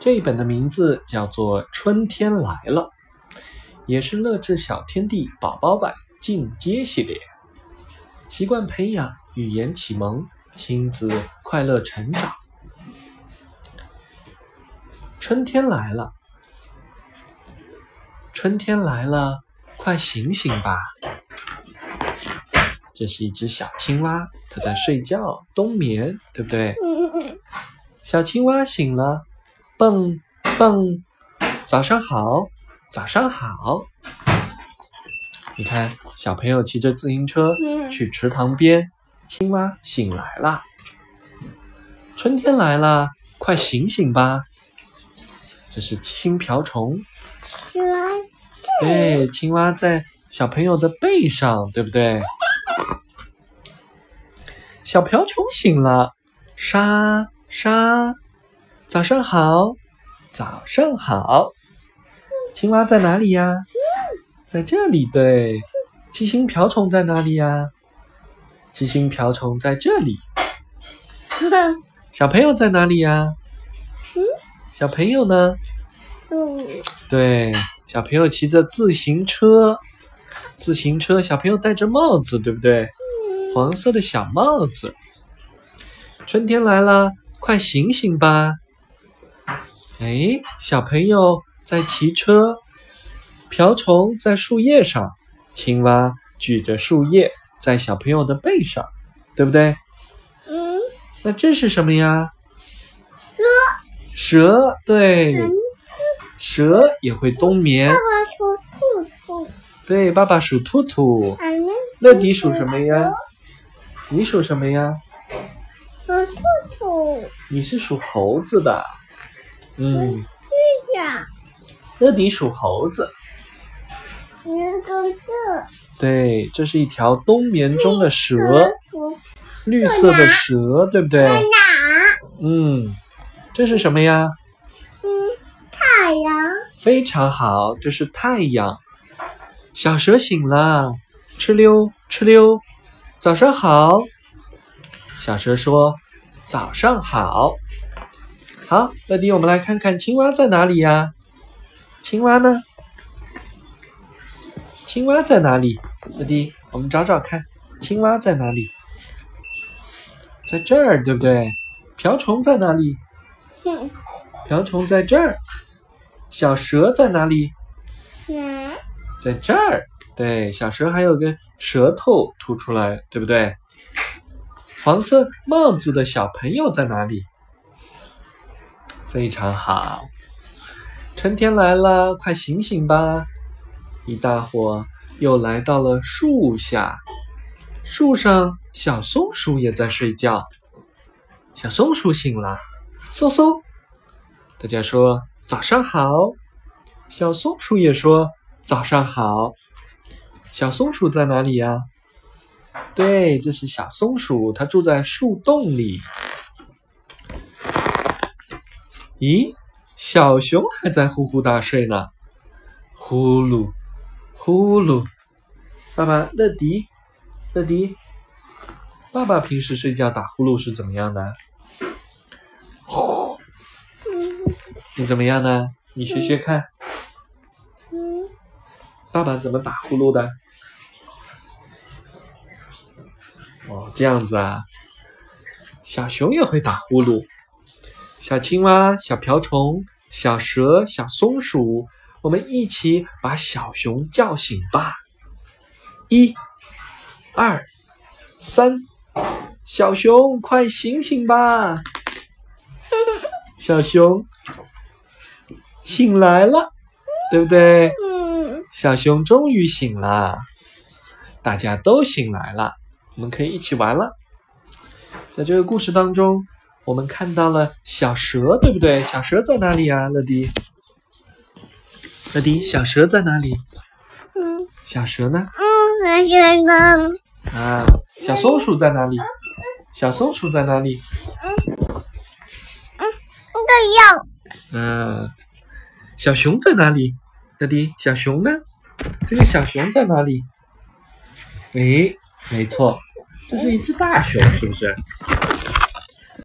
这一本的名字叫做《春天来了》，也是乐智小天地宝宝版进阶系列，习惯培养语言启蒙，亲子快乐成长。春天来了，春天来了，快醒醒吧！这是一只小青蛙，它在睡觉冬眠，对不对？小青蛙醒了，蹦蹦，早上好，早上好。你看，小朋友骑着自行车去池塘边，青蛙醒来了。春天来了，快醒醒吧！这是青瓢虫，对，青蛙在小朋友的背上，对不对？小瓢虫醒了，沙沙，早上好，早上好。青蛙在哪里呀？在这里。对，七星瓢虫在哪里呀？七星瓢虫在这里。小朋友在哪里呀？小朋友呢？对，小朋友骑着自行车，自行车，小朋友戴着帽子，对不对？黄色的小帽子。春天来了，快醒醒吧！哎，小朋友在骑车，瓢虫在树叶上，青蛙举着树叶在小朋友的背上，对不对？嗯。那这是什么呀？蛇。蛇，对。蛇也会冬眠。爸爸数兔兔。对，爸爸属兔兔。乐迪属什么呀？你属什么呀？属兔兔。你是属猴子的。嗯。对呀。乐迪属猴子。对，这是一条冬眠中的蛇。绿色的蛇，对不对？在哪？嗯，这是什么呀？嗯太阳非常好，这是太阳。小蛇醒了，哧溜哧溜，早上好。小蛇说：“早上好。”好，乐迪，我们来看看青蛙在哪里呀？青蛙呢？青蛙在哪里？乐迪，我们找找看，青蛙在哪里？在这儿，对不对？瓢虫在哪里？瓢虫在这儿。小蛇在哪里？在这儿。对，小蛇还有个舌头吐出来，对不对？黄色帽子的小朋友在哪里？非常好。春天来了，快醒醒吧！一大伙又来到了树下，树上小松鼠也在睡觉。小松鼠醒了，嗖嗖，大家说。早上好，小松鼠也说早上好。小松鼠在哪里呀？对，这是小松鼠，它住在树洞里。咦，小熊还在呼呼大睡呢，呼噜呼噜。爸爸，乐迪，乐迪，爸爸平时睡觉打呼噜是怎么样的？呼你怎么样呢？你学学看。爸爸怎么打呼噜的？哦，这样子啊。小熊也会打呼噜。小青蛙、小瓢虫、小蛇、小松鼠，我们一起把小熊叫醒吧。一、二、三，小熊快醒醒吧！小熊。醒来了，对不对？小熊终于醒了，大家都醒来了，我们可以一起玩了。在这个故事当中，我们看到了小蛇，对不对？小蛇在哪里啊？乐迪，乐迪，小蛇在哪里？嗯。小蛇呢？嗯，小蛇呢？啊，小松鼠在哪里？小松鼠在哪里？嗯。嗯，这样。嗯。小熊在哪里？daddy，迪，小熊呢？这个小熊在哪里？诶，没错，这是一只大熊，是不是？